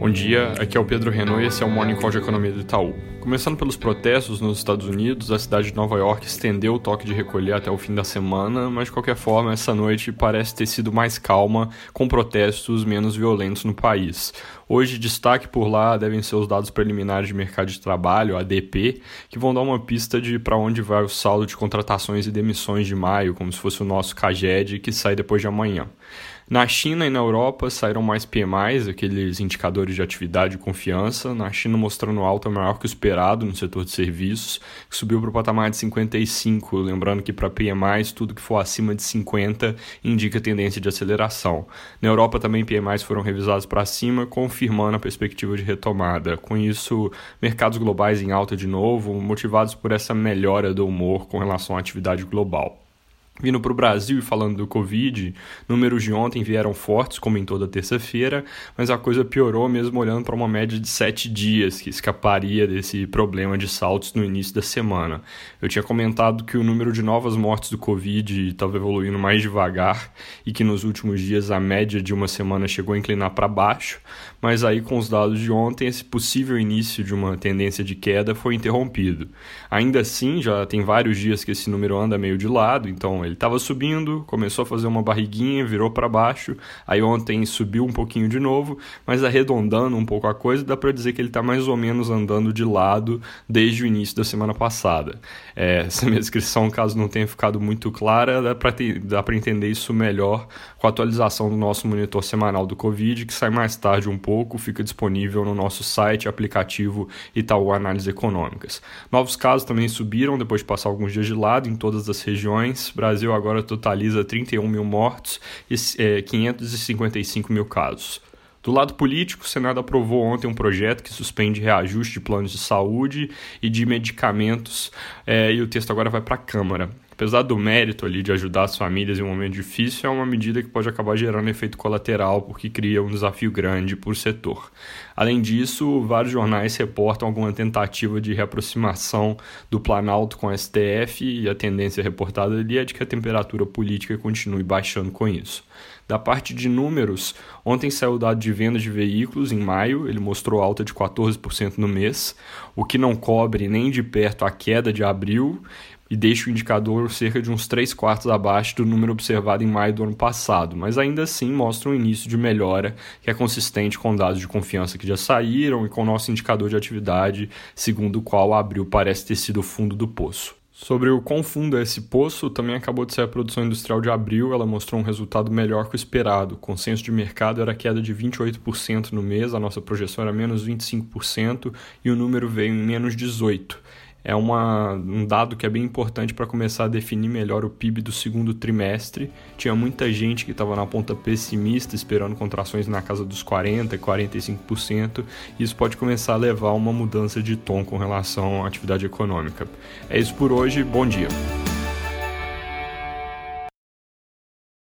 Bom dia, aqui é o Pedro Renault e esse é o Morning Call de Economia do Itaú. Começando pelos protestos nos Estados Unidos, a cidade de Nova York estendeu o toque de recolher até o fim da semana, mas de qualquer forma, essa noite parece ter sido mais calma, com protestos menos violentos no país. Hoje, destaque por lá devem ser os dados preliminares de mercado de trabalho, ADP, que vão dar uma pista de para onde vai o saldo de contratações e demissões de maio, como se fosse o nosso CAGED, que sai depois de amanhã. Na China e na Europa saíram mais PMIs, aqueles indicadores de atividade e confiança. Na China mostrando alta maior que o esperado no setor de serviços, que subiu para o patamar de 55. Lembrando que para PMIs, tudo que for acima de 50 indica tendência de aceleração. Na Europa também PMIs foram revisados para cima, confirmando a perspectiva de retomada. Com isso, mercados globais em alta de novo, motivados por essa melhora do humor com relação à atividade global. Vindo para o Brasil e falando do Covid, números de ontem vieram fortes, como em toda terça-feira, mas a coisa piorou mesmo olhando para uma média de sete dias, que escaparia desse problema de saltos no início da semana. Eu tinha comentado que o número de novas mortes do Covid estava evoluindo mais devagar e que nos últimos dias a média de uma semana chegou a inclinar para baixo, mas aí com os dados de ontem, esse possível início de uma tendência de queda foi interrompido. Ainda assim, já tem vários dias que esse número anda meio de lado, então ele estava subindo, começou a fazer uma barriguinha, virou para baixo. Aí ontem subiu um pouquinho de novo, mas arredondando um pouco a coisa, dá para dizer que ele está mais ou menos andando de lado desde o início da semana passada. É, essa minha descrição, caso não tenha ficado muito clara, dá para entender isso melhor com a atualização do nosso monitor semanal do Covid, que sai mais tarde um pouco, fica disponível no nosso site, aplicativo Itaú Análises Econômicas. Novos casos também subiram depois de passar alguns dias de lado em todas as regiões. Brasil Brasil agora totaliza 31 mil mortos e é, 555 mil casos. Do lado político, o Senado aprovou ontem um projeto que suspende reajuste de planos de saúde e de medicamentos, é, e o texto agora vai para a Câmara apesar do mérito ali de ajudar as famílias em um momento difícil, é uma medida que pode acabar gerando efeito colateral, porque cria um desafio grande por setor. Além disso, vários jornais reportam alguma tentativa de reaproximação do Planalto com o STF e a tendência reportada ali é de que a temperatura política continue baixando com isso. Da parte de números, ontem saiu o dado de venda de veículos em maio, ele mostrou alta de 14% no mês, o que não cobre nem de perto a queda de abril, e deixa o indicador cerca de uns 3 quartos abaixo do número observado em maio do ano passado, mas ainda assim mostra um início de melhora que é consistente com dados de confiança que já saíram e com o nosso indicador de atividade, segundo o qual abril parece ter sido o fundo do poço. Sobre o quão fundo é esse poço, também acabou de ser a produção industrial de abril, ela mostrou um resultado melhor que o esperado. O consenso de mercado era queda de 28% no mês, a nossa projeção era menos 25% e o número veio em menos 18% é uma, um dado que é bem importante para começar a definir melhor o PIB do segundo trimestre. Tinha muita gente que estava na ponta pessimista, esperando contrações na casa dos 40% e 45%. E isso pode começar a levar a uma mudança de tom com relação à atividade econômica. É isso por hoje, bom dia.